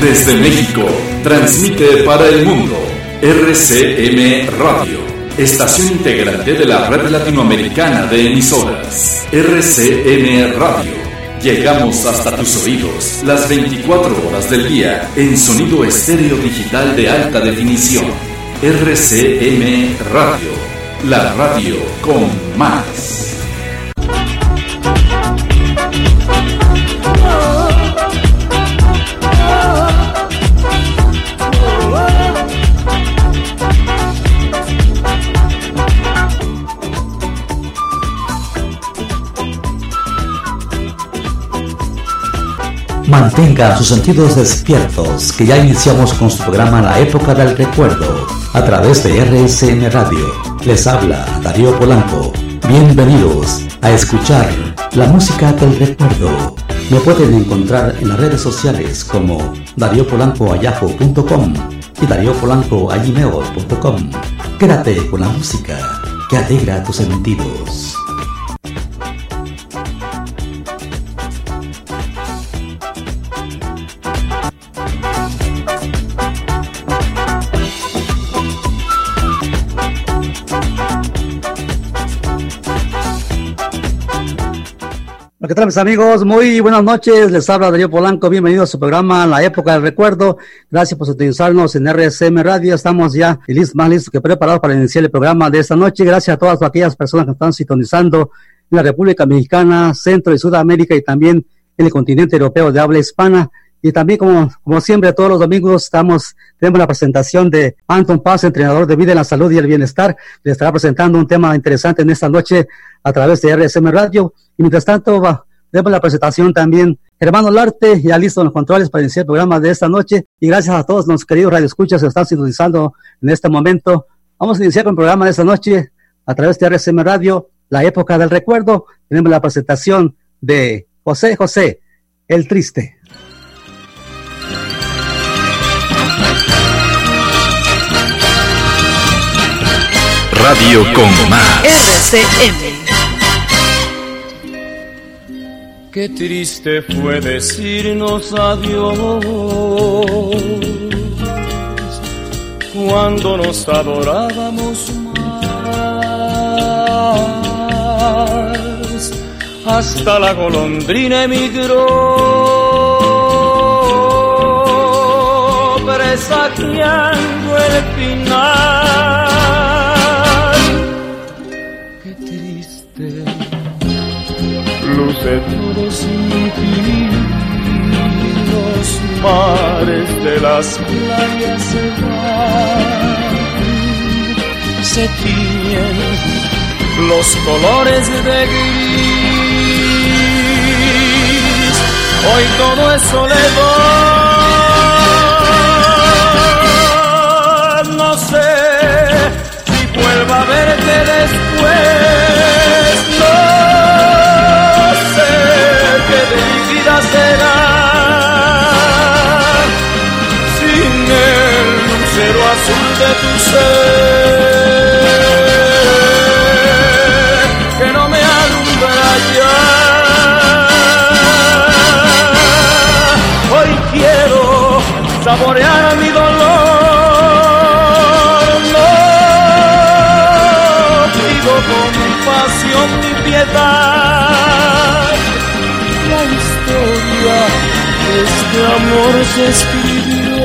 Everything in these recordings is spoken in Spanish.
Desde México, transmite para el mundo RCM Radio, estación integrante de la red latinoamericana de emisoras. RCM Radio. Llegamos hasta tus oídos las 24 horas del día en sonido estéreo digital de alta definición. RCM Radio, la radio con más. Mantenga sus sentidos despiertos, que ya iniciamos con su programa La Época del Recuerdo, a través de RSM Radio. Les habla Darío Polanco. Bienvenidos a escuchar la música del recuerdo. Me pueden encontrar en las redes sociales como dariopolancoayajo.com y dariopolancoagimeo.com. Quédate con la música que alegra tus sentidos. ¿Qué tal mis amigos? Muy buenas noches, les habla Darío Polanco, bienvenido a su programa La Época del Recuerdo, gracias por utilizarnos en RSM Radio, estamos ya más listos que preparados para iniciar el programa de esta noche, gracias a todas aquellas personas que están sintonizando en la República Mexicana, Centro y Sudamérica y también en el continente europeo de habla hispana, y también como, como siempre todos los domingos estamos, tenemos la presentación de Anton Paz, entrenador de vida en la salud y el bienestar, le estará presentando un tema interesante en esta noche a través de RSM Radio. Y mientras tanto, tenemos la presentación también Hermano Larte, ya listo en los controles para iniciar el programa de esta noche. Y gracias a todos los queridos radioescuchas que están sintonizando en este momento. Vamos a iniciar con el programa de esta noche a través de RSM Radio, La Época del Recuerdo. Tenemos la presentación de José José, el Triste. Radio con más. RCM. Qué triste fue decirnos adiós cuando nos adorábamos más. Hasta la golondrina emigró, presagiando el final. Sin ti. Los mares de las playas se van, se tiñen los colores de gris. Hoy todo es soledad, no sé si vuelva a verte después. De tu ser que no me alumbra ya. Hoy quiero saborear mi dolor, no pido compasión ni piedad. La historia de este amor se escribió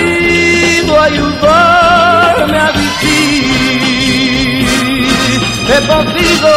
ayudarme a vivir, he podido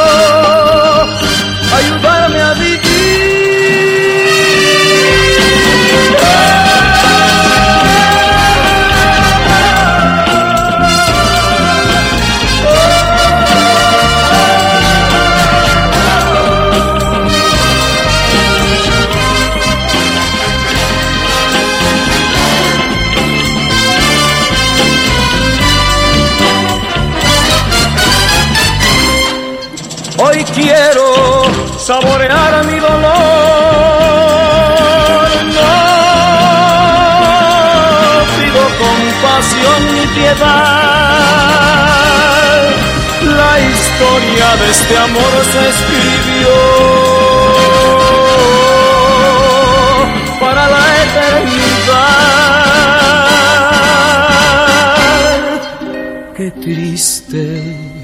quiero saborear mi dolor. No pido compasión ni piedad. La historia de este amor se escribió para la eternidad. Qué triste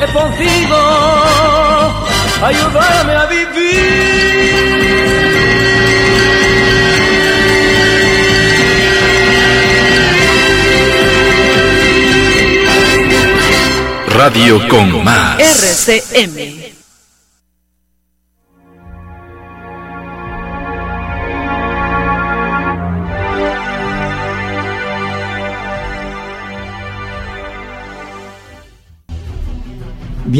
he podido ayudarme a vivir. Radio con más. RCM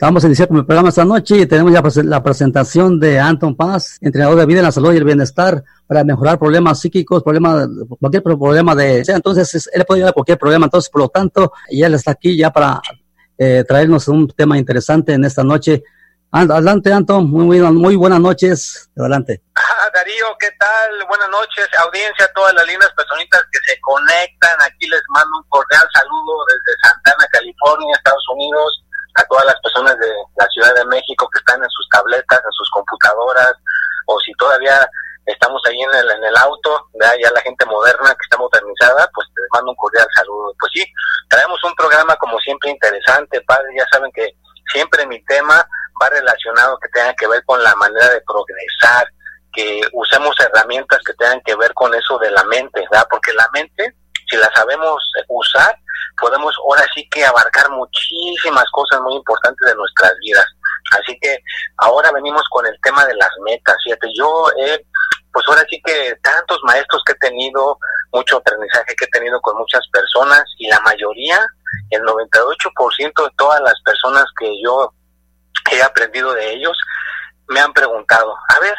Vamos a iniciar con el programa esta noche y tenemos ya la presentación de Anton Paz, entrenador de vida en la salud y el bienestar para mejorar problemas psíquicos, problemas, cualquier problema de... Entonces, él puede ayudar a cualquier problema. Entonces, por lo tanto, y él está aquí ya para eh, traernos un tema interesante en esta noche. Adelante, Anton. Muy, muy, muy buenas noches. Adelante. Ah, Darío, ¿qué tal? Buenas noches, audiencia, todas las lindas personitas que se conectan. Aquí les mando un cordial saludo desde Santana, California, Estados Unidos a todas las personas de la Ciudad de México que están en sus tabletas, en sus computadoras, o si todavía estamos ahí en el, en el auto, ya la gente moderna que está modernizada, pues les mando un cordial saludo. Pues sí, traemos un programa como siempre interesante, padre, ya saben que siempre mi tema va relacionado que tenga que ver con la manera de progresar, que usemos herramientas que tengan que ver con eso de la mente, ¿verdad? Porque la mente, si la sabemos usar, podemos ahora sí que abarcar muchísimas cosas muy importantes de nuestras vidas. Así que ahora venimos con el tema de las metas. Fíjate, yo he, pues ahora sí que tantos maestros que he tenido, mucho aprendizaje que he tenido con muchas personas y la mayoría, el 98% de todas las personas que yo he aprendido de ellos, me han preguntado, a ver,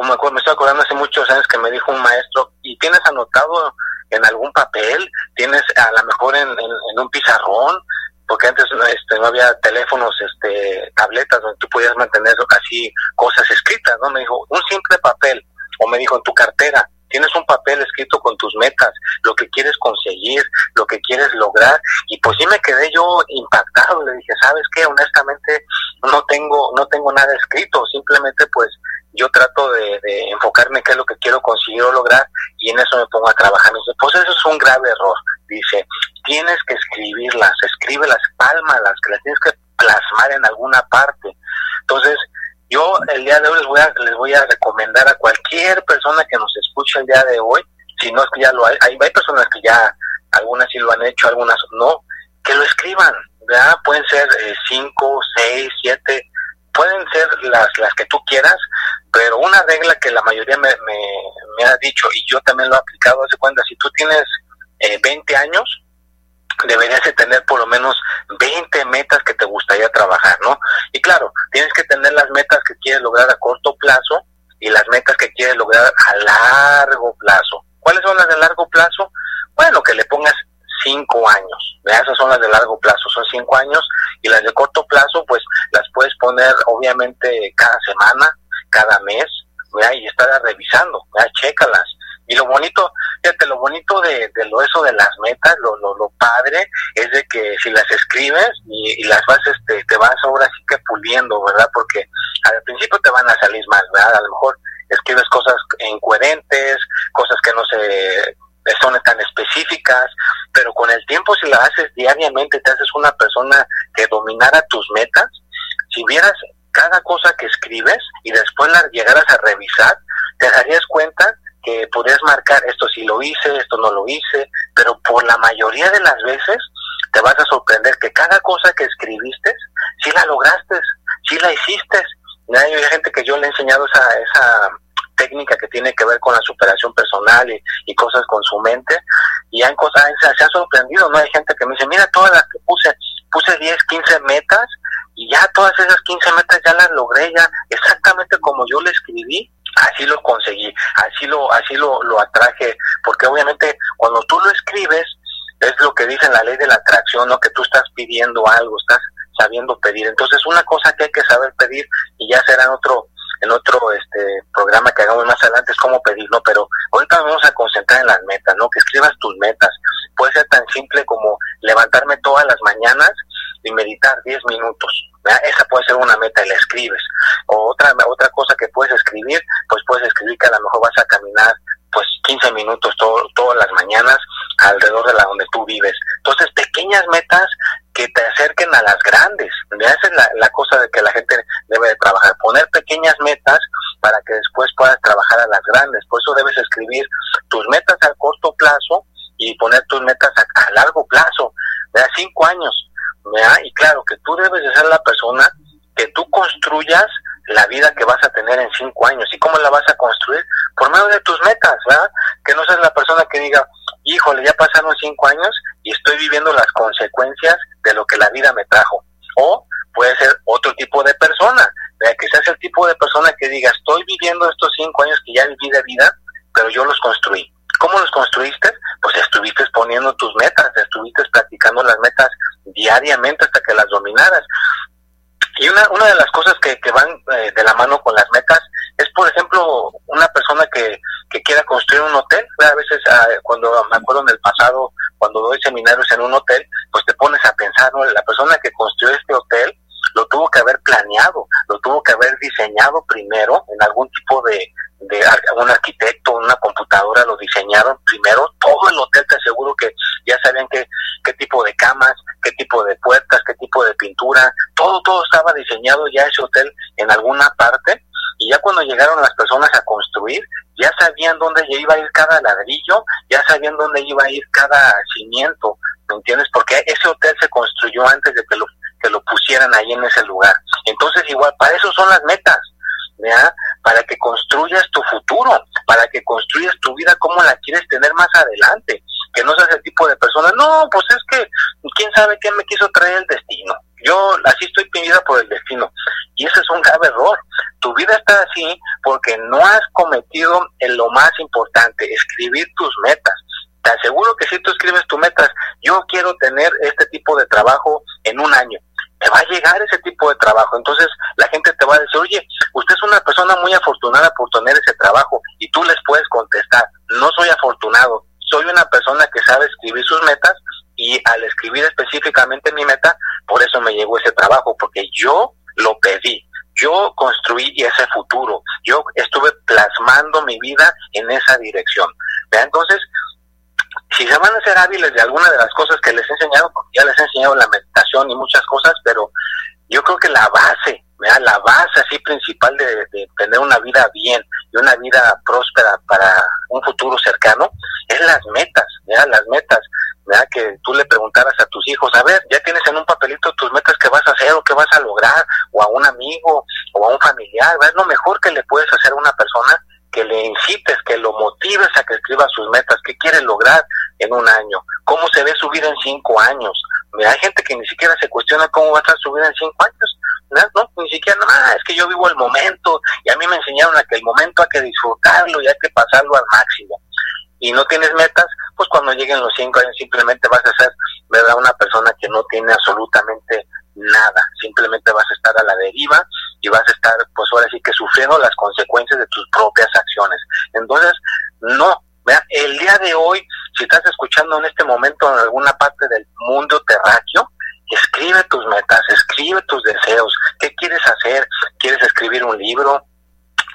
me estoy acordando hace muchos años que me dijo un maestro, ¿y tienes anotado en algún papel, tienes a lo mejor en, un pizarrón, porque antes este, no había teléfonos, este, tabletas donde tú podías mantener así cosas escritas, ¿no? Me dijo, un simple papel, o me dijo, en tu cartera, tienes un papel escrito con tus metas, lo que quieres conseguir, lo que quieres lograr, y pues sí me quedé yo impactado, le dije, ¿sabes qué? Honestamente no tengo, no tengo nada escrito, simplemente pues yo trato de, enfocarme en qué es lo que quiero conseguir o lograr y en eso me pongo a trabajar. dice, pues eso es un grave error. Dice, tienes que escribirlas, escríbelas, pálmalas, que las tienes que plasmar en alguna parte. Entonces, yo el día de hoy les voy a, les voy a recomendar a cualquier persona que nos escuche el día de hoy, si no es que ya lo hay, hay, personas que ya, algunas sí lo han hecho, algunas no, que lo escriban, ¿verdad? Pueden ser eh, cinco, seis, siete, pueden ser las, las que tú quieras, pero una regla que la mayoría me, me, ha dicho y yo también lo he aplicado, hace cuenta, si tú tienes eh, 20 años, deberías de tener por lo menos 20 metas que te gustaría trabajar, ¿no? Y claro, tienes que tener las metas que quieres lograr a corto plazo y las metas que quieres lograr a largo plazo. ¿Cuáles son las de largo plazo? Bueno, que le pongas cinco años. Esas son las de largo plazo, son cinco años y las de corto plazo, pues las puedes poner obviamente cada semana, cada mes, y estar revisando, ¿verdad? chécalas. Y lo bonito Fíjate, lo bonito de, lo eso de las metas, lo, lo, padre, es de que si las escribes y, las vas, este, te vas ahora sí que puliendo, ¿verdad? Porque al principio te van a salir mal, ¿verdad? A lo mejor escribes cosas incoherentes, cosas que no se son tan específicas, pero con el tiempo si la haces diariamente, te haces una persona que dominara tus metas, si vieras cada cosa que escribes y después la llegaras a revisar, te darías cuenta que podrías marcar esto sí lo hice, esto no lo hice, pero por la mayoría de las veces te vas a sorprender que cada cosa que escribiste, sí la lograste, sí la hiciste. Hay gente que yo le he enseñado esa, esa técnica que tiene que ver con la superación personal y, cosas con su mente, y hay cosas, se, ha sorprendido, ¿no? Hay gente que me dice, mira, todas las que puse, puse 10, 15 metas, y ya todas esas 15 metas ya las logré, ya exactamente como yo le escribí, así lo conseguí, así lo, así lo, lo atraje, porque obviamente cuando tú lo escribes, es lo que dice la ley de la atracción, ¿no? Que tú estás pidiendo algo, estás sabiendo pedir. Entonces, una cosa que hay que saber pedir, y ya será otro, en otro este programa que hagamos más adelante, es cómo pedirlo, pero ahorita vamos a concentrar en las metas, ¿no? Que escribas tus metas. Puede ser tan simple como levantarme todas las mañanas y meditar 10 minutos. Esa puede ser una meta y la escribes. O otra, otra cosa que puedes escribir, pues puedes escribir que a lo mejor vas a caminar pues 15 minutos todas las mañanas alrededor de la donde tú vives. Entonces, pequeñas metas que te acerquen a las grandes. Esa es la, la cosa de que la gente debe de trabajar. Poner pequeñas metas para que después puedas trabajar a las grandes. Por eso debes escribir tus metas a corto plazo y poner tus metas a, largo plazo, de cinco años. Y claro, que tú debes de ser la persona que tú construyas la vida que vas a tener en cinco años. ¿Y cómo la vas a construir? Por de tus metas, ¿verdad? Que no seas la persona que diga, híjole, ya pasaron cinco años y estoy viviendo las consecuencias de lo que la vida me trajo. O puede ser otro tipo de persona, que seas el tipo de persona que diga, estoy viviendo estos cinco años que ya viví de vida, pero yo los construí. ¿Cómo los construiste? Pues estuviste poniendo tus metas, estuviste practicando las metas diariamente hasta que las dominaras. Y una, una de las cosas que, que van eh, de la mano con las metas es, por ejemplo, una persona que, construir un hotel. A veces, ah, cuando me acuerdo en el pasado, cuando doy seminarios en un hotel, pues te pones a pensar, ¿no? La persona que construyó este hotel lo tuvo que haber planeado, lo tuvo que haber diseñado primero en algún tipo de, de un arquitecto, una computadora lo diseñaron primero, todo el hotel te aseguro que ya sabían qué, qué tipo de camas, qué tipo de puertas, qué tipo de pintura, todo, todo estaba diseñado ya ese hotel en alguna parte y ya cuando llegaron las personas a construir, ya sabían dónde iba a ir cada ladrillo, ya sabían dónde iba a ir cada cimiento, ¿me entiendes? Porque ese hotel se construyó antes de que lo, que lo pusieran ahí en ese lugar. Entonces igual, para eso son las metas, ¿ya? Para que construyas tu futuro, para que construyas tu vida como la quieres tener más adelante, que no seas el tipo de persona, no, pues es que quién sabe qué me quiso traer el destino. Yo así estoy pinida por el destino. Y ese es un grave error. Tu vida está así porque no has cometido en lo más importante, escribir tus metas. Te aseguro que si tú escribes tus metas, yo quiero tener este tipo de trabajo en un año te va a llegar ese tipo de trabajo. Entonces la gente te va a decir, oye, usted es una persona muy afortunada por tener ese trabajo y tú les puedes contestar, no soy afortunado, soy una persona que sabe escribir sus metas y al escribir específicamente mi meta, por eso me llegó ese trabajo, porque yo lo pedí. Yo construí ese futuro, yo estuve plasmando mi vida en esa dirección. Entonces, si se van a ser hábiles de alguna de las cosas que les he enseñado, porque ya les he enseñado la meditación y muchas cosas, pero yo creo que la base, la base así principal de, tener una vida bien y una vida próspera para un futuro cercano es las metas, las metas. Que tú le preguntaras a tus hijos, a ver, ya tienes en un papelito tus metas que vas a hacer o que vas a lograr, o a un amigo o a un familiar, es lo mejor que le puedes hacer a una persona que le incites, que lo motives a que escriba sus metas, qué quiere lograr en un año, cómo se ve su vida en cinco años. hay gente que ni siquiera se cuestiona cómo va a estar su vida en cinco años. No, ni siquiera, no, es que yo vivo el momento y a mí me enseñaron a que el momento hay que disfrutarlo y hay que pasarlo al máximo. Y no tienes metas, pues cuando lleguen los cinco años simplemente vas a ser, ¿verdad? Una persona que no tiene absolutamente nada, simplemente vas a estar a la deriva y vas a estar, pues ahora sí que sufriendo las consecuencias de tus propias acciones. Entonces, no, Vea, el día de hoy, si estás escuchando en este momento en alguna parte del mundo terráqueo, escribe tus metas, escribe tus deseos, qué quieres hacer, quieres escribir un libro,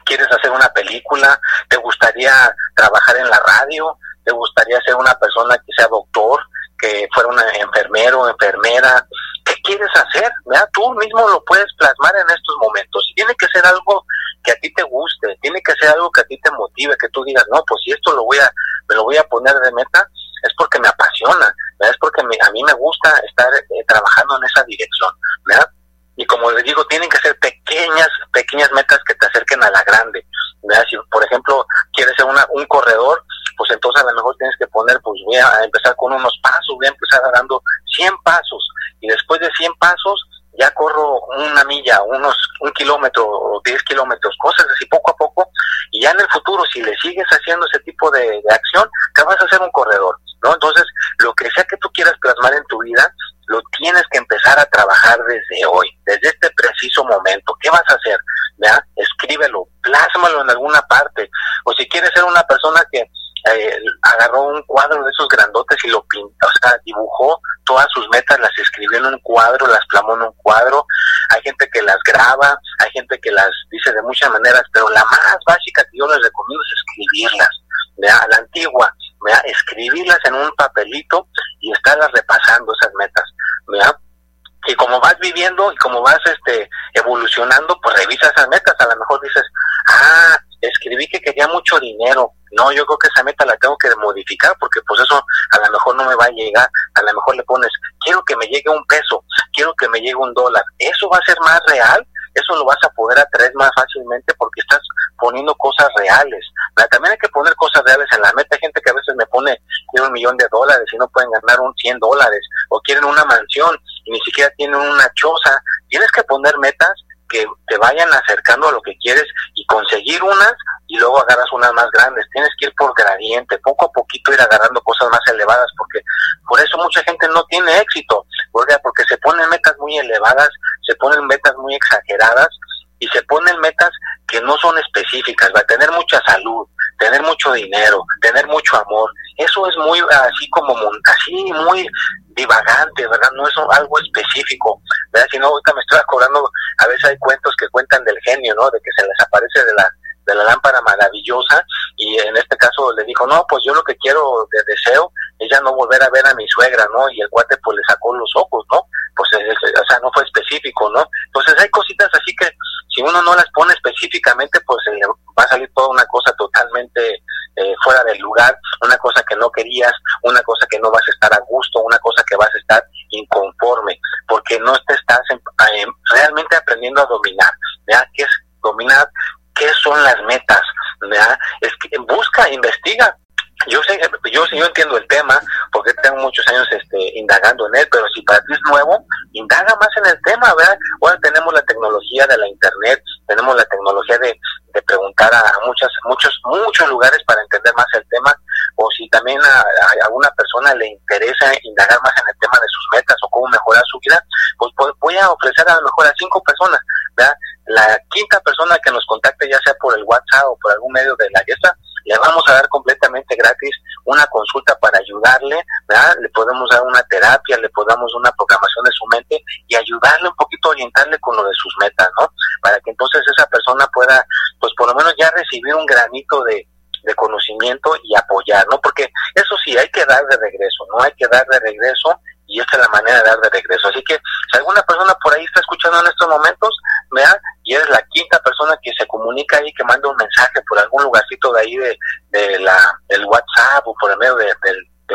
quieres hacer una película, te gustaría trabajar en la radio, te gustaría ser una persona que sea doctor, que fuera un enfermero, enfermera, ¿qué quieres hacer? ¿Verdad? Tú mismo lo puedes plasmar en estos momentos. Tiene que ser algo que a ti te guste, tiene que ser algo que a ti te motive, que tú digas, no, pues si esto lo voy a, me lo voy a poner de meta, es porque me apasiona, es porque a mí me gusta estar eh, trabajando en esa dirección, ¿verdad? Y como les digo, tienen que ser pequeñas, pequeñas metas que te acerquen a la grande. ¿verdad? Si, por ejemplo, quieres ser una, un corredor, pues entonces a lo mejor tienes que poner, pues voy a empezar con unos pasos, voy a empezar dando 100 pasos. Y después de 100 pasos, ya corro una milla, unos un kilómetro o 10 kilómetros, cosas así poco a poco, y ya en el futuro, si le sigues haciendo ese tipo de, acción, te vas a hacer un corredor, ¿no? Entonces, lo que sea que tú quieras plasmar en tu vida, lo tienes que empezar a trabajar desde hoy, desde este preciso momento. ¿Qué vas a hacer? ¿Ya? Escríbelo, plásmalo en alguna parte. O si quieres ser una persona que eh, agarró un cuadro de esos grandotes y lo pintó, o sea, dibujó todas sus metas, las escribió en un cuadro, las plamó en un cuadro. Hay gente que las graba, hay gente que las dice de muchas maneras, pero la más básica que yo les recomiendo es escribirlas, a la antigua, ¿vea? escribirlas en un papelito y estarlas repasando esas metas. ¿vea? y como vas viviendo y como vas este evolucionando, pues revisa esas metas. A lo mejor dices, ah, escribí que quería mucho dinero. No, yo creo que esa meta la tengo que modificar porque pues eso a lo mejor no me va a llegar. A lo mejor le pones, quiero que me llegue un peso, quiero que me llegue un dólar. Eso va a ser más real, eso lo vas a poder atraer más fácilmente porque estás poniendo cosas reales. también hay que poner cosas reales en la meta. Hay gente que a veces me pone, quiero un millón de dólares y no pueden ganar un 100 dólares o quieren una mansión y ni siquiera tienen una choza. Tienes que poner metas que te vayan acercando a lo que quieres y conseguir unas y luego agarras unas más grandes. Tienes que ir por gradiente, poco a poquito ir agarrando cosas más elevadas, porque por eso mucha gente no tiene éxito, porque, porque se ponen metas muy elevadas, se ponen metas muy exageradas y se ponen metas que no son específicas, va a tener mucha salud, tener mucho dinero, tener mucho amor. Eso es muy así como así muy divagante, ¿verdad? No es algo específico, ¿verdad? Si no, ahorita me estoy acordando, a veces hay cuentos que cuentan del genio, ¿no? De que se les aparece de la de la lámpara maravillosa y en este caso le dijo, no, pues yo lo que quiero de deseo es ya no volver a ver a mi suegra, ¿no? Y el cuate pues le sacó los ojos, ¿no? Pues o sea, no fue específico, ¿no? Entonces hay cositas así que si uno no las pone específicamente, pues va a salir toda una cosa totalmente eh, fuera del lugar, una cosa que no querías, una cosa que no vas a estar a gusto, una cosa que vas a estar inconforme, porque no te estás realmente aprendiendo a dominar, ¿ya? ¿Qué es dominar? ¿Qué son las metas? ¿ya? Es que busca, investiga, yo sé, yo yo entiendo el tema porque tengo muchos años este, indagando en él, pero si para ti es nuevo, indaga más en el tema, ¿verdad? Ahora tenemos la tecnología de la internet, tenemos la tecnología de, de preguntar a muchas, muchos, muchos lugares para entender más el tema, o si también a, alguna persona le interesa indagar más en el tema de sus metas o cómo mejorar su vida, pues, pues voy a ofrecer a lo mejor a cinco personas, ¿verdad? La quinta persona que nos contacte, ya sea por el WhatsApp o por algún medio de la guía, le vamos a dar completamente gratis una consulta para ayudarle, ¿verdad? Le podemos dar una terapia, le podemos una programación de su mente y ayudarle un poquito, orientarle con lo de sus metas, ¿no? Para que entonces esa persona pueda, pues por lo menos ya recibir un granito de conocimiento y apoyar, ¿no? Porque eso sí, hay que dar de regreso, ¿no? Hay que dar de regreso y esta es la manera de dar de regreso. Así que si alguna persona por ahí está escuchando en estos momentos, vea, y eres la quinta persona que se comunica ahí, que manda un mensaje por algún lugarcito de ahí de, de la, del WhatsApp o por el medio de,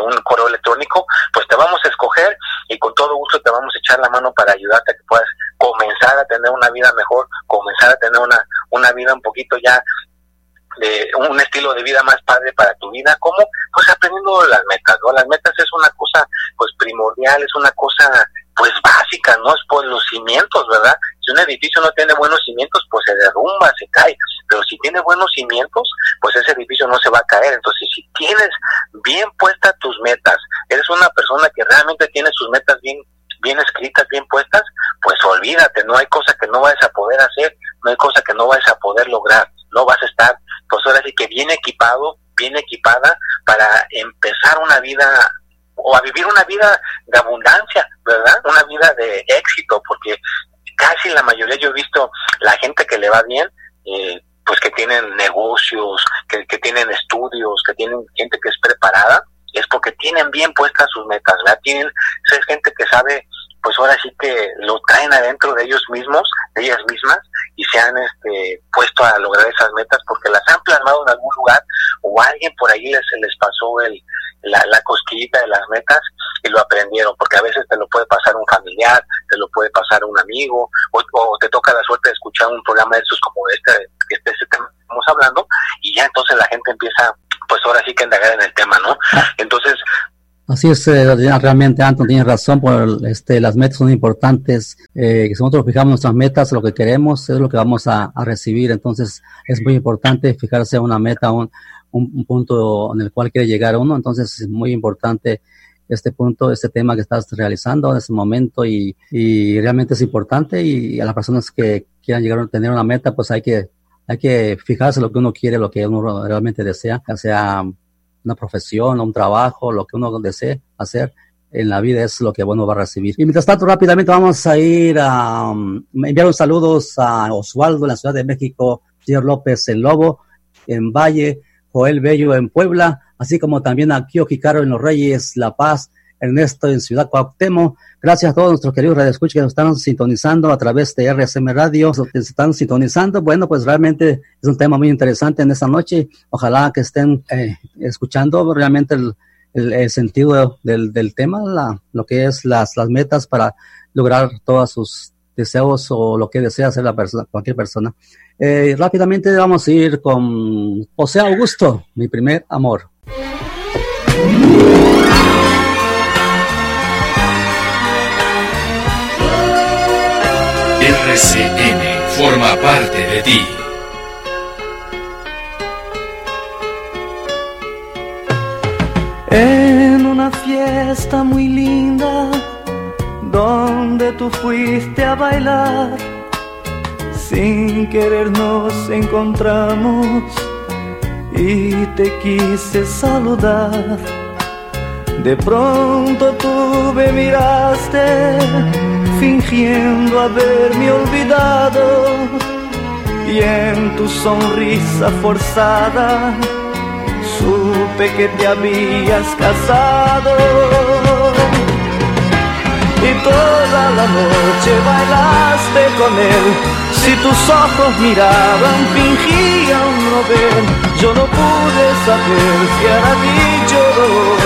un correo electrónico, pues te vamos a escoger y con todo gusto te vamos a echar la mano para ayudarte a que puedas comenzar a tener una vida mejor, comenzar a tener una, una vida un poquito ya de un estilo de vida más padre para tu vida, ¿cómo? Pues aprendiendo las metas, ¿no? Las metas es una cosa pues primordial, es una cosa pues básica, ¿no? Es por los cimientos, ¿verdad? Si un edificio no tiene buenos cimientos, pues se derrumba, se cae, pero si tiene buenos cimientos, pues ese edificio no se va a caer. Entonces, si tienes bien puestas tus metas, eres una persona que realmente tiene sus metas bien bien escritas, bien puestas, pues olvídate, no hay cosa que no vayas a poder hacer, no hay cosa que no vayas a poder lograr, no vas a estar pues ahora sí que bien equipado, bien equipada para empezar una vida o a vivir una vida de abundancia, ¿verdad? Una vida de éxito, porque casi la mayoría yo he visto la gente que le va bien, eh, pues que tienen negocios, que, que tienen estudios, que tienen gente que es preparada, es porque tienen bien puestas sus metas, ¿verdad? Tienen, es gente que sabe, pues ahora sí que lo traen adentro de ellos mismos, de ellas mismas, y se han este, puesto a lograr esas metas porque las han plasmado en algún lugar o alguien por ahí les, les pasó el, la, la cosquillita de las metas y lo aprendieron, porque a veces te lo puede pasar un familiar, te lo puede pasar un amigo, o, te toca la suerte de escuchar un programa de estos como este, este, este tema que estamos hablando, y ya entonces la gente empieza, pues ahora sí que indagar en el tema, ¿no? Ah. Entonces, Así es, eh, realmente Anton tiene razón, por este, las metas son importantes, eh, si nosotros fijamos nuestras metas, lo que queremos es lo que vamos a, a recibir, entonces es muy importante fijarse una meta, un, un, punto en el cual quiere llegar uno, entonces es muy importante este punto, este tema que estás realizando en ese momento y, y realmente es importante y a las personas que quieran llegar a tener una meta, pues hay que, hay que fijarse lo que uno quiere, lo que uno realmente desea, ya sea una profesión, un trabajo, lo que uno desee hacer en la vida es lo que uno va a recibir. Y mientras tanto, rápidamente vamos a ir a um, enviar un saludos a Osvaldo en la Ciudad de México, señor López en Lobo, en Valle, Joel Bello en Puebla, así como también a Kio Caro en Los Reyes, La Paz, Ernesto en Ciudad Cuauhtémoc. Gracias a todos nuestros queridos radioescuchas que nos están sintonizando a través de RSM Radio, que se están sintonizando. Bueno, pues realmente es un tema muy interesante en esta noche. Ojalá que estén eh, escuchando realmente el, el, sentido del, del tema, la, lo que es las, las metas para lograr todos sus deseos o lo que desea hacer la persona, cualquier persona. Eh, rápidamente vamos a ir con José Augusto, mi primer amor. RCN forma parte de ti. En una fiesta muy linda, donde tú fuiste a bailar, sin querer nos encontramos y te quise saludar. De pronto tú me miraste fingiendo haberme olvidado y en tu sonrisa forzada supe que te habías casado. Y toda la noche bailaste con él, si tus ojos miraban fingían no ver, yo no pude saber si era dolor,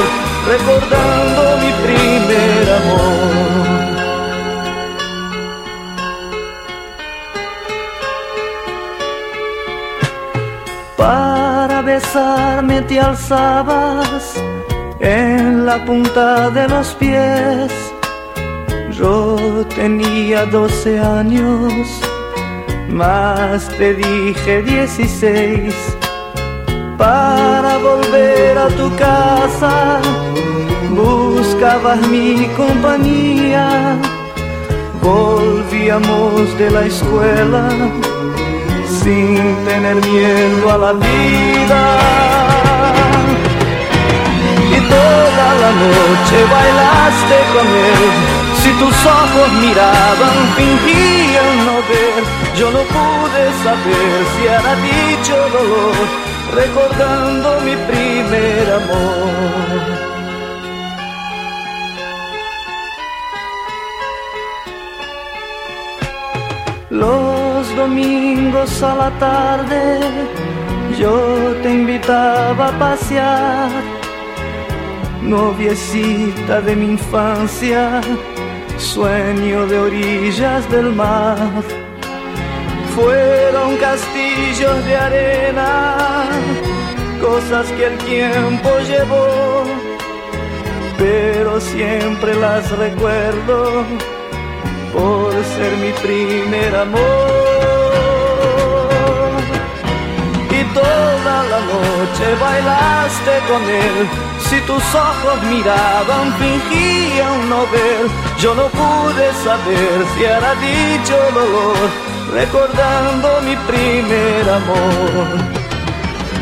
recordando mi primer amor. Besarme te alzabas en la punta de los pies. Yo tenía doce años, más te dije dieciséis. Para volver a tu casa, buscabas mi compañía. Volvíamos de la escuela sin tener miedo a la vida. Y toda la noche bailaste con él, si tus ojos miraban, fingían no ver, yo no pude saber si era dicho dolor, recordando mi primer amor. Domingos a la tarde yo te invitaba a pasear, noviecita de mi infancia, sueño de orillas del mar. Fueron castillos de arena, cosas que el tiempo llevó, pero siempre las recuerdo por ser mi primer amor. Y toda la noche bailaste con él, si tus ojos miraban fingían no ver, yo no pude saber si era dicho dolor, recordando mi primer amor.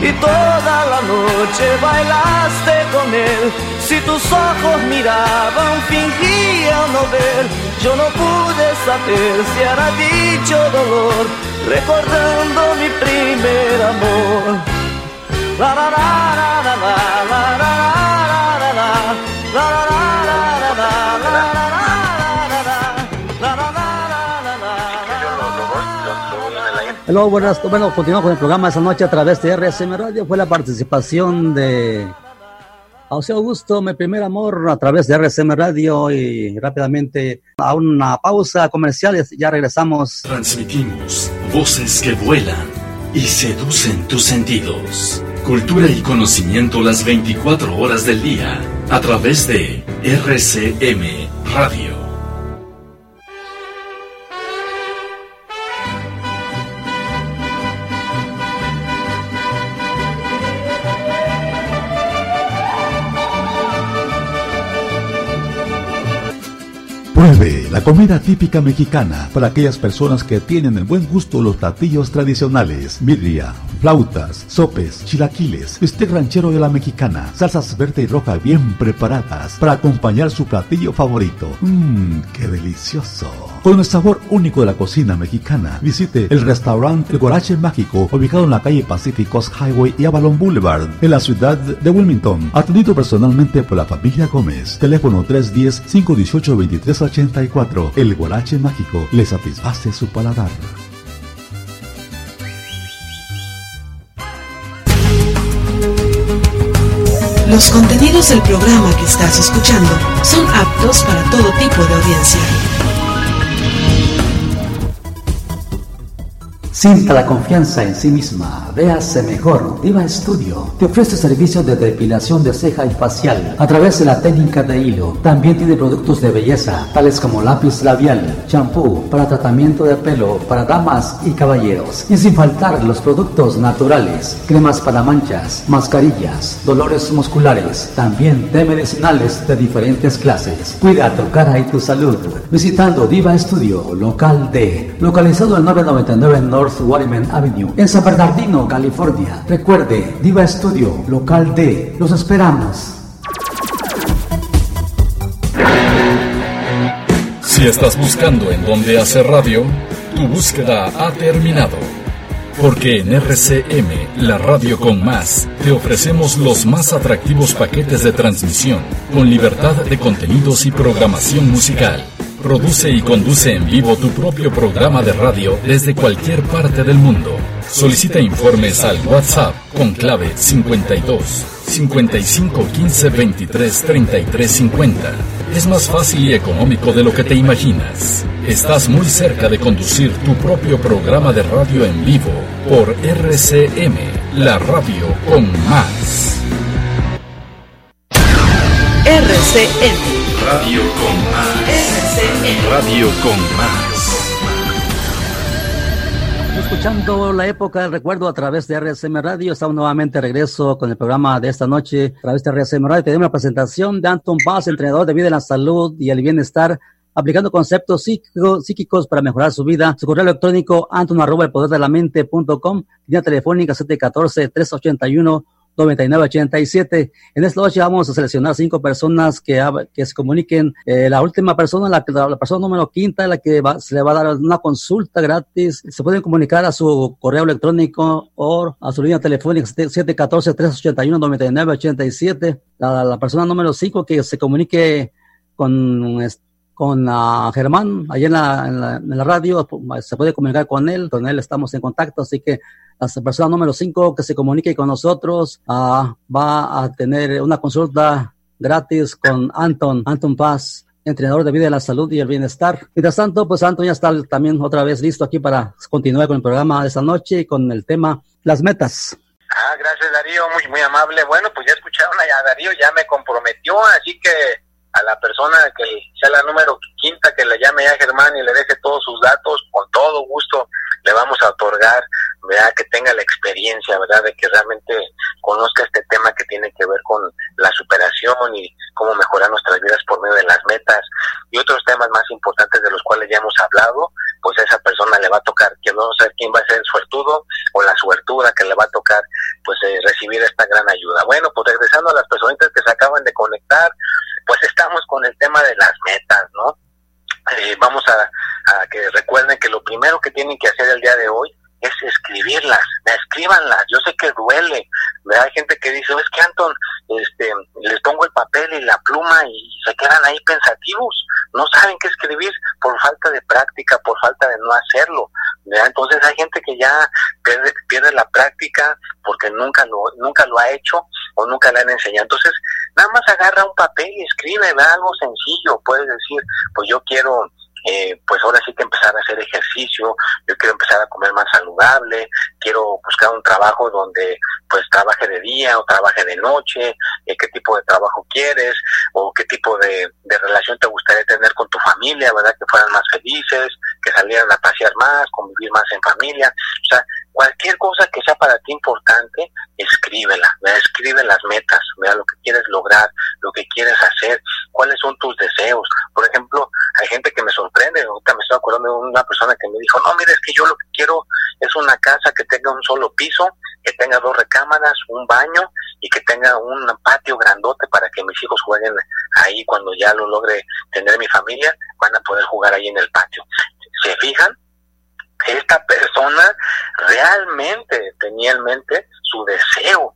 y toda la noche bailaste con él. Si tus ojos miraban, fingían no ver. Yo no pude saber si era dicho dolor, recordando mi primer amor. La la la la la la la la la la la Hello, buenas, bueno, continuamos con el programa esta noche a través de RSM Radio. Fue la participación de José Augusto, mi primer amor, a través de RSM Radio y rápidamente a una pausa comercial y ya regresamos. Transmitimos voces que vuelan y seducen tus sentidos. Cultura y conocimiento las 24 horas del día a través de RCM Radio. compruebe la comida típica mexicana para aquellas personas que tienen el buen gusto los platillos tradicionales. Birria, flautas, sopes, chilaquiles, bistec ranchero de la mexicana, salsas verde y roja bien preparadas para acompañar su platillo favorito. Mmm, qué delicioso. Con el sabor único de la cocina mexicana, visite el restaurante El Gorache Mágico, ubicado en la calle Pacificos Highway y Avalon Boulevard, en la ciudad de Wilmington, atendido personalmente por la familia Gómez. Teléfono 310-518-2384. El Guarache Mágico le satisface su paladar. Los contenidos del programa que estás escuchando son aptos para todo tipo de audiencia. Sienta la confianza en sí misma. Véase mejor. Diva Studio te ofrece servicios de depilación de ceja y facial a través de la técnica de hilo. También tiene productos de belleza, tales como lápiz labial, champú para tratamiento de pelo para damas y caballeros. Y sin faltar los productos naturales, cremas para manchas, mascarillas, dolores musculares, también de medicinales de diferentes clases. Cuida tu cara y tu salud. Visitando Diva Studio, local D, localizado en 999 North Waterman Avenue, en San Bernardino, California. Recuerde, Diva Studio, local D. Los esperamos. Si estás buscando en dónde hacer radio, tu búsqueda ha terminado. Porque en RCM, la radio con más, te ofrecemos los más atractivos paquetes de transmisión, con libertad de contenidos y programación musical. Produce y conduce en vivo tu propio programa de radio desde cualquier parte del mundo. Solicita informes al WhatsApp con clave 52 55 15 23 33 50. Es más fácil y económico de lo que te imaginas. Estás muy cerca de conducir tu propio programa de radio en vivo por RCM, la radio con más. RCM. Radio con más. Radio con más. Escuchando la época del recuerdo a través de RSM Radio, estamos nuevamente de regreso con el programa de esta noche a través de RSM Radio. Tenemos la presentación de Anton Paz, entrenador de vida en la salud y el bienestar, aplicando conceptos psíquico- psíquicos para mejorar su vida. Su correo electrónico anton arroba el poder de la mente.com, línea telefónica 714-381-9987. En esta noche vamos a seleccionar cinco personas que, se comuniquen. Eh, la última persona, la, la persona número quinta, la que se le va a dar una consulta gratis. Se pueden comunicar a su correo electrónico o a su línea telefónica 714-381-9987. La, la persona número cinco que se comunique con con ah, Germán, allá en la radio, pues, se puede comunicar con él, con él estamos en contacto, así que la persona número 5 que se comunique con nosotros ah, va a tener una consulta gratis con Anton, Anton Paz, entrenador de vida de la salud y el bienestar. Mientras tanto, pues Anton ya está también otra vez listo aquí para continuar con el programa de esta noche y con el tema las metas. Ah, gracias Darío, muy muy amable. Bueno, pues ya escucharon a Darío, ya me comprometió, así que a la persona que sea la número quinta que le llame ya Germán y le deje todos sus datos, con todo gusto le vamos a otorgar, ¿verdad? que tenga la experiencia, ¿verdad? De que realmente conozca este tema que tiene que ver con la superación y cómo mejorar nuestras vidas por medio de las metas y otros temas más importantes de los cuales ya hemos hablado, pues a esa persona le va a tocar, que no sé quién va a ser el suertudo o la suertuda que le va a tocar, pues eh, recibir esta gran ayuda. Bueno, pues regresando a las personitas que se acaban de conectar, pues estamos con el tema de las metas, ¿no? Eh, vamos a, a que recuerden que lo primero que tienen que hacer el día de hoy es escribirlas, escríbanlas. Yo sé que duele, hay gente que dice, es que Anton, este, les pongo el papel y la pluma y se quedan ahí pensativos, no saben qué escribir por falta de práctica, por falta de no hacerlo. Entonces hay gente que ya pierde, la práctica porque nunca lo, nunca lo ha hecho o nunca le han enseñado. Entonces, nada más agarra un papel y escribe, algo sencillo, puedes decir, pues yo quiero eh, pues ahora sí que empezar a hacer ejercicio, yo quiero empezar a comer más saludable, quiero buscar un trabajo donde pues trabaje de día o trabaje de noche, eh, qué tipo de trabajo quieres o qué tipo de, de, relación te gustaría tener con tu familia, ¿verdad? Que fueran más felices, que salieran a pasear más, convivir más en familia, o sea, cualquier cosa que sea para ti importante, escríbela, escribe las metas, vea lo que quieres lograr, lo que quieres hacer, cuáles son tus deseos. Por ejemplo, hay gente que me sorprende, ahorita me estoy acordando de una persona que me dijo, no, mire, es que yo lo que quiero es una casa que tenga un solo piso, que tenga dos recámaras, un baño y que tenga un patio grandote para que mis hijos jueguen ahí cuando ya lo logre tener mi familia, van a poder jugar ahí en el patio. ¿Se fijan? Esta persona realmente tenía en mente su deseo,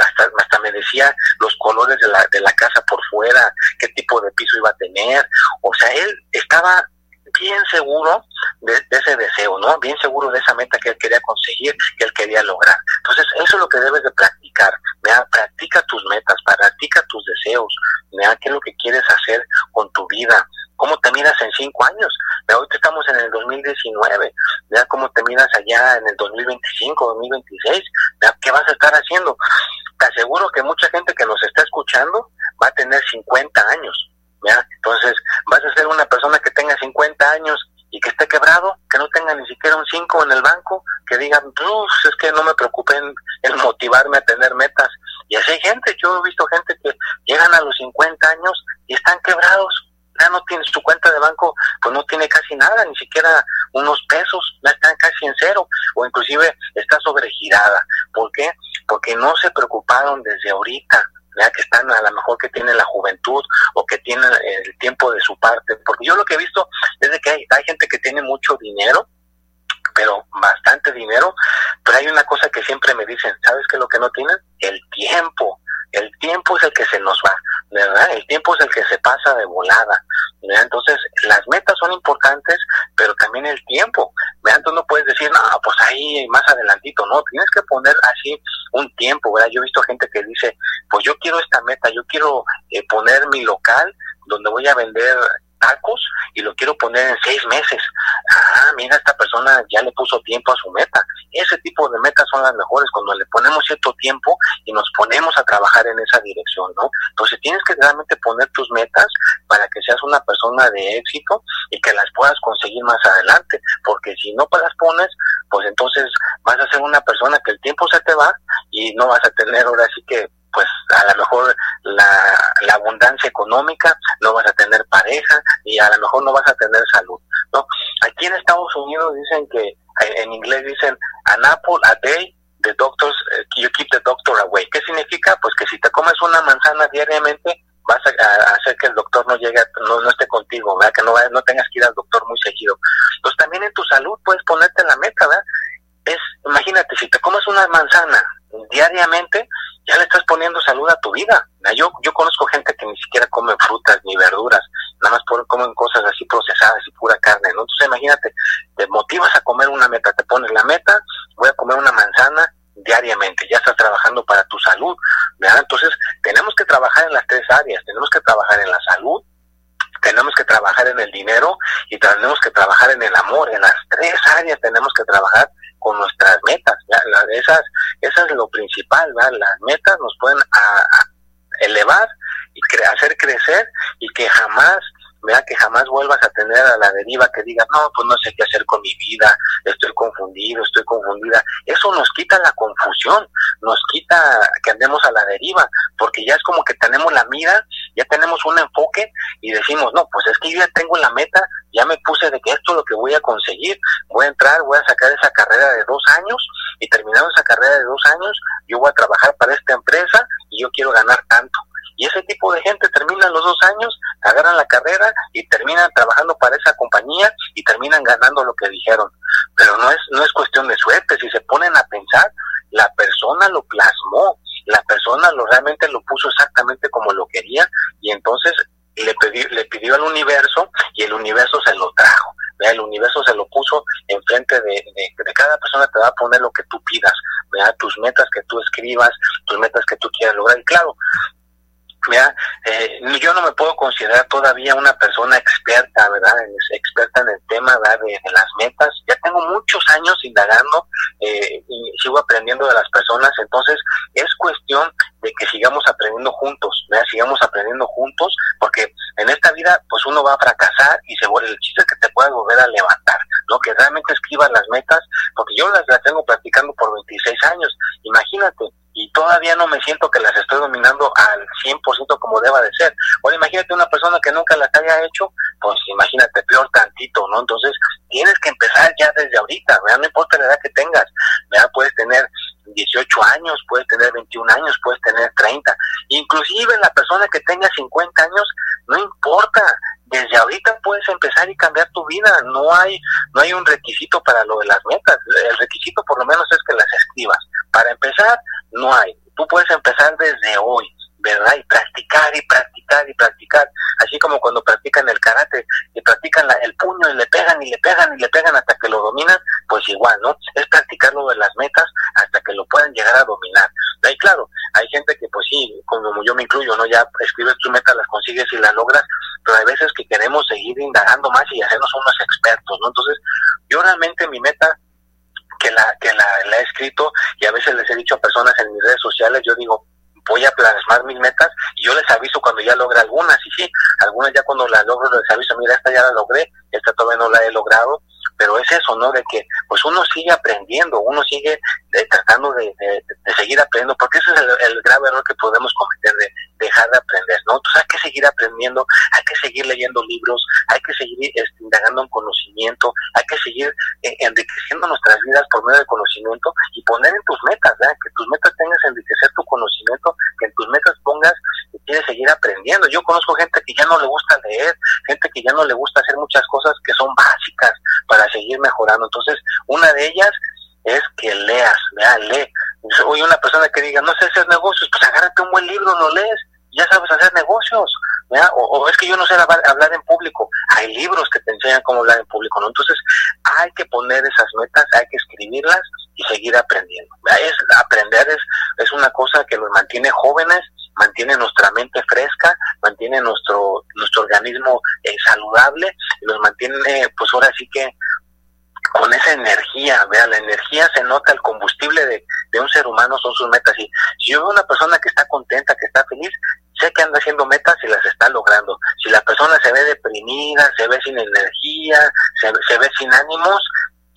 hasta, hasta me decía los colores de la, de la casa por fuera, qué tipo de piso iba a tener, o sea, él estaba bien seguro de, ese deseo, ¿no? Bien seguro de esa meta que él quería conseguir, que él quería lograr. Entonces, eso es lo que debes de practicar. ¿vea? Practica tus metas, practica tus deseos, ¿vea? ¿Qué es lo que quieres hacer con tu vida? ¿Cómo te miras en cinco años? ¿Vea? Ahorita estamos en el 2019, ¿vea? ¿Cómo te miras allá en el 2025, 2026? ¿Vea? ¿Qué vas a estar haciendo? Te aseguro que mucha gente que nos está escuchando va a tener 50 años, entonces, vas a ser una persona que tenga 50 años y que esté quebrado, que no tenga ni siquiera un 5 en el banco, que digan, es que no me preocupen en motivarme a tener metas. Y así hay gente, yo he visto gente que llegan a los 50 años y están quebrados, ya no tiene su cuenta de banco, pues no tiene casi nada, ni siquiera unos pesos, ya están casi en cero, o inclusive está sobregirada. ¿Por qué? Porque no se preocuparon desde ahorita que están a lo mejor que tienen la juventud o que tienen el tiempo de su parte. Porque yo lo que he visto es de que hay, hay gente que tiene mucho dinero, pero bastante dinero, pero hay una cosa que siempre me dicen, ¿sabes qué es lo que no tienen? El tiempo. El tiempo es el que se nos va, ¿verdad? El tiempo es el que se pasa de volada, Entonces, las metas son importantes, pero también el tiempo, ¿verdad? Entonces no puedes decir, no, pues ahí más adelantito, no, tienes que poner así un tiempo, ¿verdad? Yo he visto gente que dice, pues yo quiero esta meta, yo quiero eh, poner mi local donde voy a vender tacos y lo quiero poner en seis meses. Ah, mira, esta persona ya le puso tiempo a su meta. Ese tipo de metas son las mejores cuando le ponemos cierto tiempo y nos ponemos a trabajar en esa dirección, ¿no? Entonces tienes que realmente poner tus metas para que seas una persona de éxito y que las puedas conseguir más adelante, porque si no las pones, pues entonces vas a ser una persona que el tiempo se te va y no vas a tener ahora sí que pues a lo mejor la, abundancia económica, no vas a tener pareja y a lo mejor no vas a tener salud, ¿no? Aquí en Estados Unidos dicen que, en inglés dicen, an apple a day, the doctors, eh, you keep the doctor away. ¿Qué significa? Pues que si te comes una manzana diariamente, vas a, hacer que el doctor no llegue, no, no esté contigo, ¿verdad? Que no, no tengas que ir al doctor muy seguido. Pues también en tu salud puedes ponerte la meta, ¿verdad? Es, imagínate, si te comes una manzana diariamente, ya le estás poniendo salud a tu vida. Yo, yo conozco gente que ni siquiera come frutas ni verduras, nada más comen cosas así procesadas y pura carne, ¿no? Entonces imagínate, te motivas a comer una meta, te pones la meta, voy a comer una manzana diariamente, ya estás trabajando para tu salud, ¿verdad? Entonces tenemos que trabajar en las tres áreas, tenemos que trabajar en la salud, tenemos que trabajar en el dinero y tenemos que trabajar en el amor. En las tres áreas tenemos que trabajar con nuestras metas. esas, esas es lo principal, las metas nos pueden elevar y hacer crecer y que jamás vea que jamás vuelvas a tener a la deriva que diga, no, pues no sé qué hacer con mi vida, estoy confundido, estoy confundida. Eso nos quita la confusión, nos quita que andemos a la deriva, porque ya es como que tenemos la mira, ya tenemos un enfoque y decimos, no, pues es que yo ya tengo la meta ya me puse de que esto es lo que voy a conseguir, voy a entrar, voy a sacar esa carrera de dos años y terminando esa carrera de dos años, yo voy a trabajar para esta empresa y yo quiero ganar tanto. Y ese tipo de gente termina los dos años, agarran la carrera y terminan trabajando para esa compañía y terminan ganando lo que dijeron. Pero no es, no es cuestión de suerte, si se ponen a pensar, la persona lo plasmó, la persona lo realmente lo puso exactamente como lo quería y entonces le, pidió, le pidió al universo y el universo se lo trajo. El universo se lo puso enfrente de, de, cada persona, te va a poner lo que tú pidas, tus metas que tú escribas, tus metas que tú quieras lograr. Y claro, Mira, eh, yo no me puedo considerar todavía una persona experta, ¿verdad? Experta en el tema, ¿verdad? De, las metas. Ya tengo muchos años indagando eh, y sigo aprendiendo de las personas. Entonces, es cuestión de que sigamos aprendiendo juntos, ¿verdad? Sigamos aprendiendo juntos, porque en esta vida, pues uno va a fracasar y se vuelve el chiste que te pueda volver a levantar, ¿no? Que realmente escribas las metas, porque yo las, las tengo practicando por 26 años. Imagínate, y todavía no me siento que las estoy dominando al 100% como deba de ser. Ahora imagínate una persona que nunca las haya hecho, pues imagínate peor tantito, ¿no? Entonces tienes que empezar ya desde ahorita, ¿verdad? No importa la edad que tengas, ¿verdad? Puedes tener 18 años, puedes tener 21 años, puedes tener 30, inclusive la persona que tenga 50 años, no importa, desde ahorita puedes empezar y cambiar tu vida, no hay no hay un requisito para lo de las metas, el requisito por lo menos es que las escribas. Para empezar, no hay. Tú puedes empezar desde hoy, ¿verdad? Y practicar y practicar y practicar. Así como cuando practican el karate y practican el puño y le pegan y le pegan y le pegan hasta que lo dominan, pues igual, ¿no? Es practicar lo de las metas hasta que lo puedan llegar a dominar. Y claro, hay gente que pues sí, como yo me incluyo, ¿no? Ya escribes tu meta, las consigues y las logras, pero hay veces que queremos seguir indagando más y hacernos unos expertos, ¿no? Entonces, yo realmente mi meta que la que la, he escrito y a veces les he dicho a personas en mis redes sociales, yo digo, voy a plasmar mis metas y yo les aviso cuando ya logre algunas y sí, algunas ya cuando las logro les aviso, mira, esta ya la logré, esta todavía no la he logrado, pero es eso, ¿no? De que pues uno sigue aprendiendo, uno sigue eh, tratando de, seguir aprendiendo, porque ese es el, grave error que podemos cometer, de dejar de aprender, ¿no? Entonces hay que seguir aprendiendo, hay que seguir leyendo libros, hay que seguir este, indagando en conocimiento, hay que seguir eh, enriqueciendo nuestras vidas por medio del conocimiento y poner en tus metas, ¿verdad? Que tus metas tengas enriquecer tu conocimiento, que en tus metas pongas que quieres seguir aprendiendo. Yo conozco gente que ya no le gusta leer, gente que ya no le gusta hacer muchas cosas que son básicas para seguir mejorando. Entonces, una de ellas es que leas, vea, lee. Oye, una persona que diga, no sé hacer negocios, pues agárrate un buen libro, lo lees, ya sabes hacer negocios. O, es que yo no sé hablar, en público. Hay libros que te enseñan cómo hablar en público, ¿no? Entonces, hay que poner esas metas, hay que escribirlas y seguir aprendiendo. Es, aprender es, es una cosa que nos mantiene jóvenes, mantiene nuestra mente fresca, mantiene nuestro, nuestro organismo eh, saludable, y nos mantiene, pues ahora sí que con esa energía, vea, la energía se nota, el combustible de, de un ser humano son sus metas. Y si yo veo una persona que está contenta, que está feliz, sé que anda haciendo metas y las está logrando. Si la persona se ve deprimida, se ve sin energía, se, se ve sin ánimos,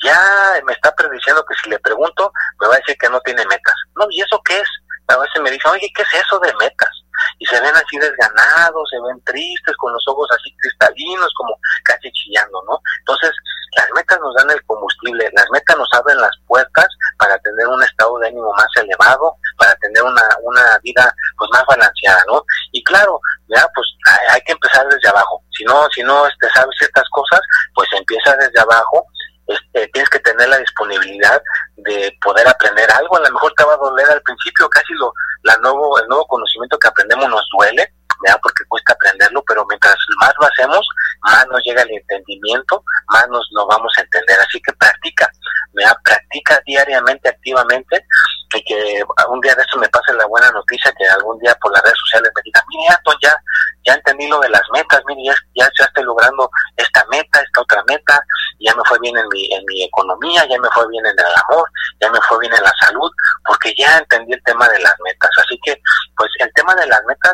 ya me está prediciendo que si le pregunto, me va a decir que no tiene metas. No, ¿y eso qué es? A veces me dicen, oye, ¿qué es eso de metas? Y se ven así desganados, se ven tristes, con los ojos así cristalinos, como casi chillando, ¿no? Entonces, las metas nos dan el combustible, las metas nos abren las puertas para tener un estado de ánimo más elevado, para tener una, una vida pues más balanceada, ¿no? Y claro, ya pues hay, que empezar desde abajo. Si no, si no este, sabes ciertas cosas, pues empieza desde abajo este, tienes que tener la disponibilidad de poder aprender algo. A lo mejor te va a doler al principio, casi lo, la nuevo, el nuevo conocimiento que aprendemos nos duele, ¿verdad? porque cuesta aprenderlo, pero mientras más lo hacemos, más nos llega el entendimiento, más nos lo vamos a entender. Así que practica, ¿verdad? practica diariamente, activamente, y que un día de eso me pase la buena noticia, que algún día por las redes sociales me diga, mire, Anton, ya, ya entendí lo de las metas, mire, ya, ya, ya estoy logrando esta meta, esta otra meta, ya me fue bien en mi, en mi economía, ya me fue bien en el amor, ya me fue bien en la salud, porque ya entendí el tema de las metas. Así que, pues el tema de las metas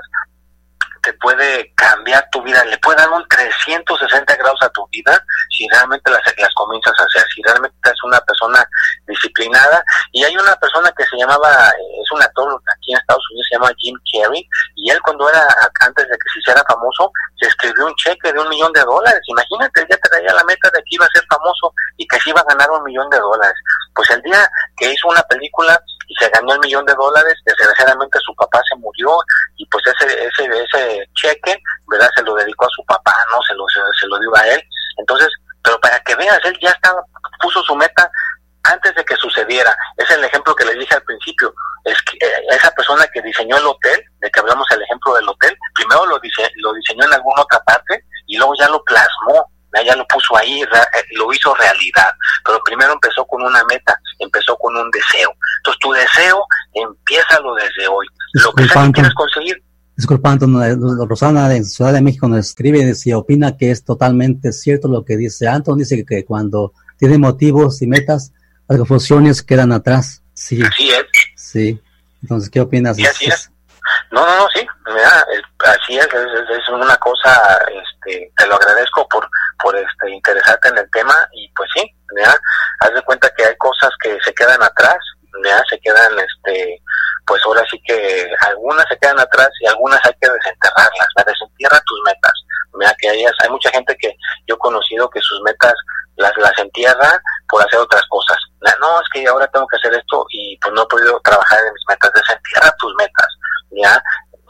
te puede cambiar tu vida, le puede dar un 360 grados a tu vida si realmente las, las comienzas a hacer, si realmente eres una persona disciplinada. Y hay una persona que se llamaba, es un actor aquí en Estados Unidos, se llama Jim Carrey, y él cuando era, antes de que se hiciera famoso, se escribió un cheque de un millón de dólares. Imagínate, él ya traía la meta de que iba a ser famoso y que se iba a ganar un millón de dólares. Pues el día que hizo una película y se ganó el millón de dólares, desgraciadamente su papá se murió y pues ese, ese, ese cheque, ¿verdad? Se lo dedicó a su papá, ¿no? Se lo, se, lo dio a él. Entonces, pero para que veas, él ya estaba, puso su meta antes de que sucediera. Es el ejemplo que le dije al principio. Es que eh, esa persona que diseñó el hotel, de que hablamos el ejemplo del hotel, primero lo, dise lo diseñó en alguna otra parte y luego ya lo plasmó, ya lo puso ahí, eh, lo hizo realidad. Pero primero empezó con una meta, empezó con un deseo. Entonces tu deseo, empieza lo desde hoy. Lo que quieres conseguir, Disculpa, Anton, Rosana de Ciudad de México nos escribe si opina que es totalmente cierto lo que dice Anton. Dice que cuando tiene motivos y metas, las funciones quedan atrás. Sí. Así es. Sí. Entonces, ¿qué opinas? Sí, así es. No, no, no, sí, mira, así es, es, una cosa, este, te lo agradezco por, por este, interesarte en el tema y pues sí, mira, haz de cuenta que hay cosas que se quedan atrás, mira, se quedan, este, pues ahora sí que algunas se quedan atrás y algunas hay que desenterrarlas, la desentierra tus metas, mira, que hay, hay mucha gente que yo he conocido que sus metas las, las entierra por hacer otras cosas. No, es que ahora tengo que hacer esto y pues no he podido trabajar en mis metas. Desentierra tus metas, ¿ya?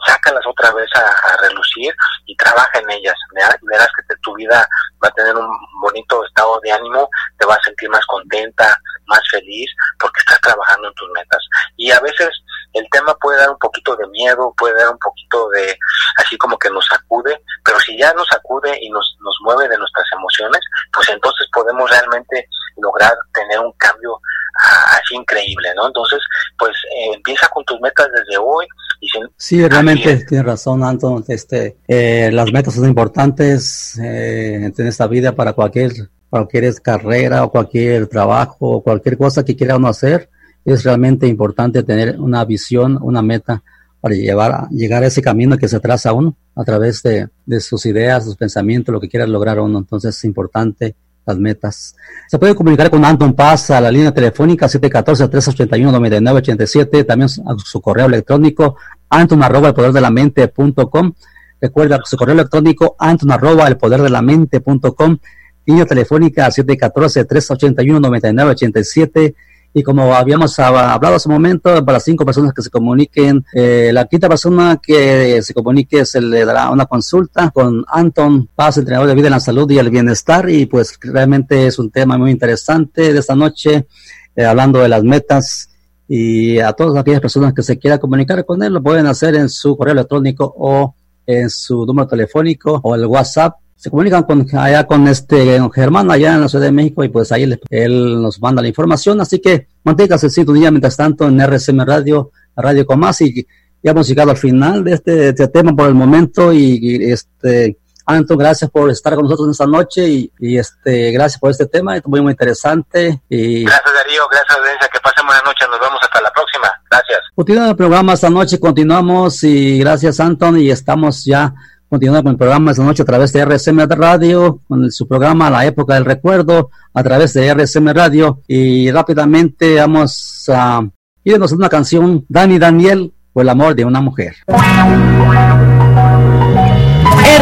Sácalas otra vez a, relucir y trabaja en ellas, verás que tu vida va a tener un bonito estado de ánimo, te vas a sentir más contenta, más feliz, porque estás trabajando en tus metas. Y a veces el tema puede dar un poquito de miedo, puede dar un poquito de, así como que nos sacude, pero si ya nos sacude y nos, nos mueve de nuestras emociones, pues entonces podemos realmente lograr tener un cambio ah, así increíble, ¿no? Entonces, pues eh, empieza con tus metas desde hoy. Y sí, realmente tienes razón, Anton. Este, eh, las metas son importantes eh, en esta vida para cualquier, cualquier carrera o cualquier trabajo o cualquier cosa que quiera uno hacer es realmente importante tener una visión, una meta para llevar, llegar a ese camino que se traza uno a través de, sus ideas, sus pensamientos, lo que quiera lograr uno. Entonces es importante las metas. Se puede comunicar con Anton Paz a la línea telefónica 714-381-9987, también a su correo electrónico anton arroba el poder de la mente punto com. Recuerda su correo electrónico anton arroba el poder de la mente punto com, línea telefónica 714-381-9987 y como habíamos hablado hace un momento, para cinco personas que se comuniquen, eh, la quinta persona que se comunique se le dará una consulta con Anton Paz, entrenador de vida en la salud y el bienestar, y pues realmente es un tema muy interesante de esta noche, eh, hablando de las metas. Y a todas aquellas personas que se quieran comunicar con él, lo pueden hacer en su correo electrónico o en su número telefónico o el WhatsApp se comunican con allá con este Germán allá en la Ciudad de México y pues ahí él, nos manda la información. Así que manténgase día mientras tanto en RCM Radio, Radio Comás y ya hemos llegado al final de este, este tema por el momento y, este Anton, gracias por estar con nosotros esta noche y, este gracias por este tema, es muy muy interesante. Y... Gracias Darío, gracias audiencia, que pasen buena noche, nos vemos hasta la próxima, gracias. Continúa el programa esta noche, continuamos y gracias Anton y estamos ya continuando con el programa esta noche a través de RSM Radio, con su programa La Época del Recuerdo, a través de RSM Radio. Y rápidamente vamos a irnos a una canción, Dani Daniel, o el amor de una mujer.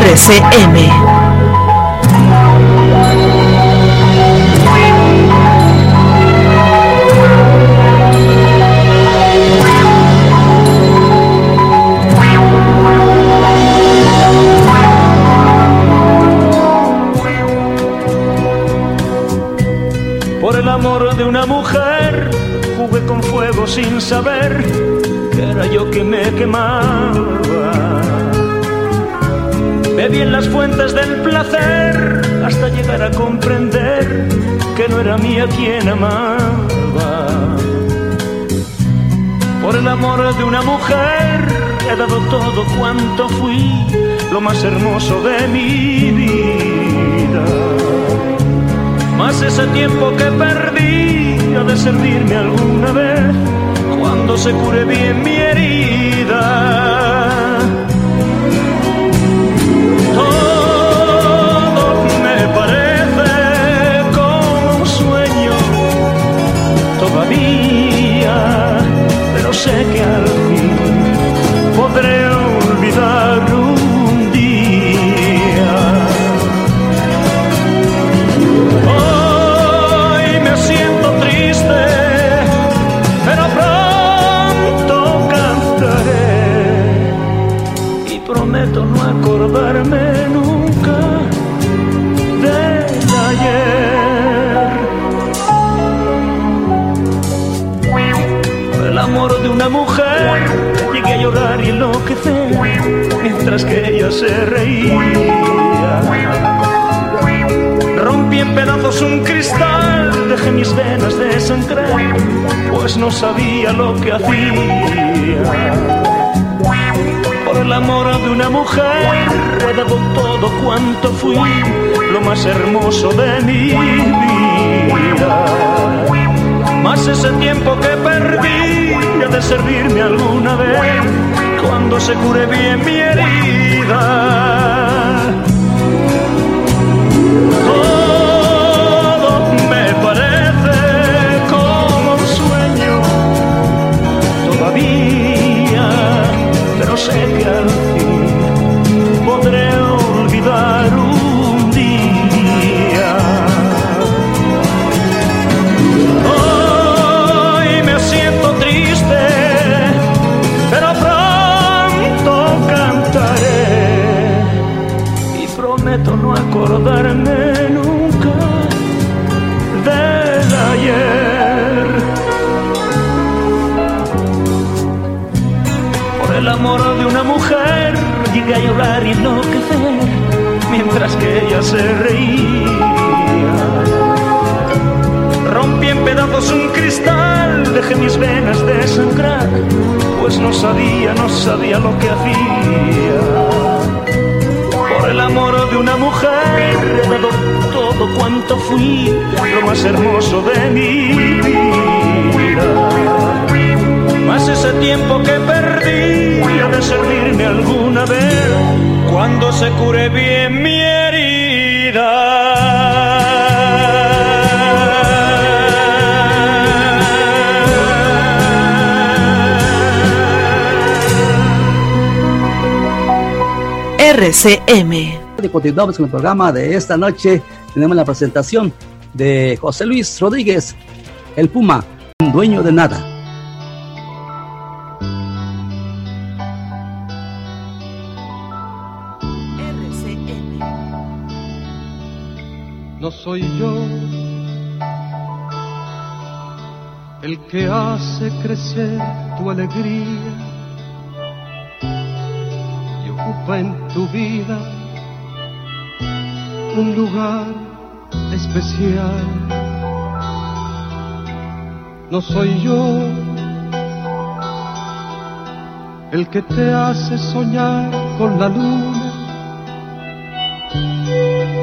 RCM amor de una mujer, jugué con fuego sin saber que era yo que me quemaba. Bebí en las fuentes del placer hasta llegar a comprender que no era mía quien amaba. Por el amor de una mujer he dado todo cuanto fui, lo más hermoso de mi vida más ese tiempo que perdí ha de servirme alguna vez cuando se cure bien mi herida. Todo me parece como un sueño todavía, pero sé que al fin podré prometo no acordarme nunca del ayer. El amor de una mujer, llegué a llorar y enloquecer, mientras que ella se reía. Rompí en pedazos un cristal, dejé mis venas desangrar, pues no sabía lo que hacía. El amor de una mujer he todo cuanto fui, lo más hermoso de mi vida. Más ese tiempo que perdí ha de servirme alguna vez cuando se cure bien mi herida. Que al fin podré olvidar un día. Hoy me siento triste, pero pronto cantaré y prometo no acordarme mujer llegué a llorar y enloquecer mientras que ella se reía. Rompí en pedazos un cristal, dejé mis venas de sangrar, pues no sabía, no sabía lo que hacía. Por el amor de una mujer he dado todo cuanto fui, lo más hermoso de mi vida. Ese tiempo que perdí ha de servirme alguna vez cuando se cure bien mi herida. RCM. Y continuamos con el programa de esta noche. Tenemos la presentación de José Luis Rodríguez, el Puma, dueño de nada. Soy yo el que hace crecer tu alegría y ocupa en tu vida un lugar especial. No soy yo el que te hace soñar con la luna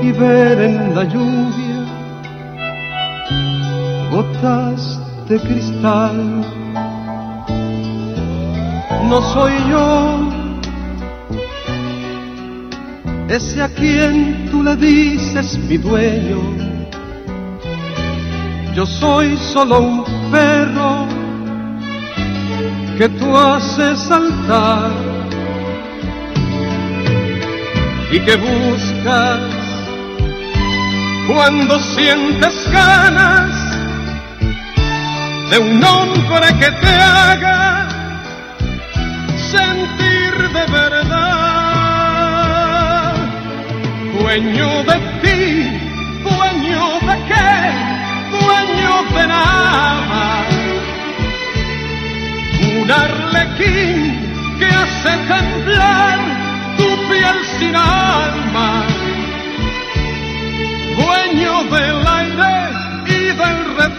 y ver en la lluvia gotas de cristal. No soy yo ese a quien tú le dices mi dueño. Yo soy solo un perro que tú haces saltar y que buscas cuando sientes ganas de un hombre que te haga sentir de verdad, dueño de ti, dueño de qué, dueño de nada, un arlequín que hace temblar tu piel sin alma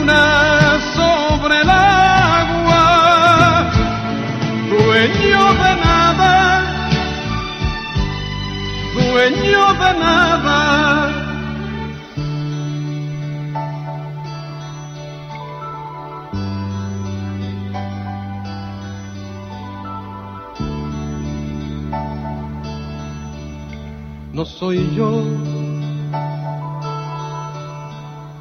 luna sobre el agua, dueño de nada, dueño de nada. No soy yo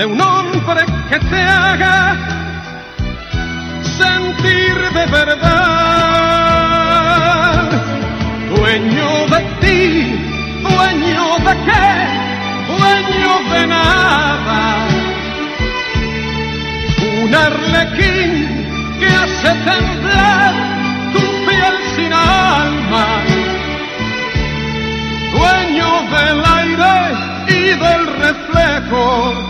de un hombre que te haga sentir de verdad dueño de ti, dueño de qué, dueño de nada. Un arlequín que hace temblar tu piel sin alma. Dueño del aire y del reflejo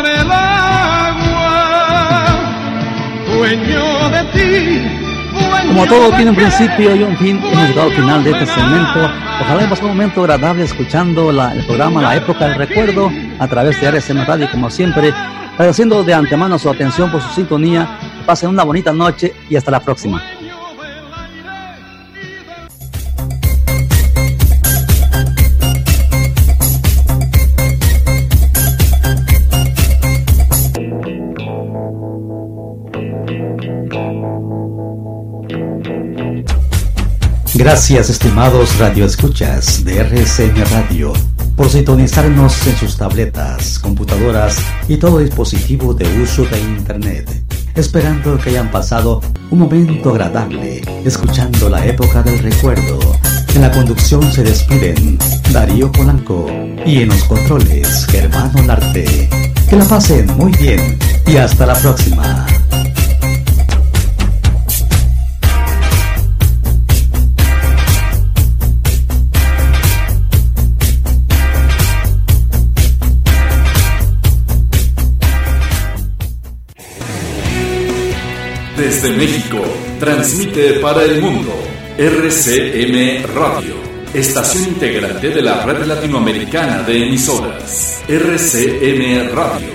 el agua. Dueño de ti como todo tiene un principio y un fin, hemos llegado al final de este segmento. Ojalá pasado un momento agradable escuchando el programa La Época del Recuerdo a través de RSM Radio, como siempre. Agradeciendo de antemano su atención por su sintonía. pasen una bonita noche y hasta la próxima. Gracias, estimados radioescuchas de RCN Radio, por sintonizarnos en sus tabletas, computadoras y todo dispositivo de uso de Internet. Esperando que hayan pasado un momento agradable escuchando la época del recuerdo. En la conducción se despiden Darío Polanco y en los controles Germano Larte. Que la pasen muy bien y hasta la próxima. Desde México, transmite para el mundo RCM Radio, estación integrante de la red latinoamericana de emisoras. RCM Radio.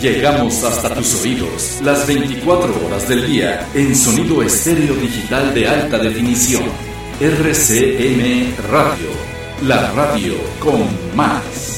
Llegamos hasta tus oídos las 24 horas del día en sonido estéreo digital de alta definición. RCM Radio, la radio con más.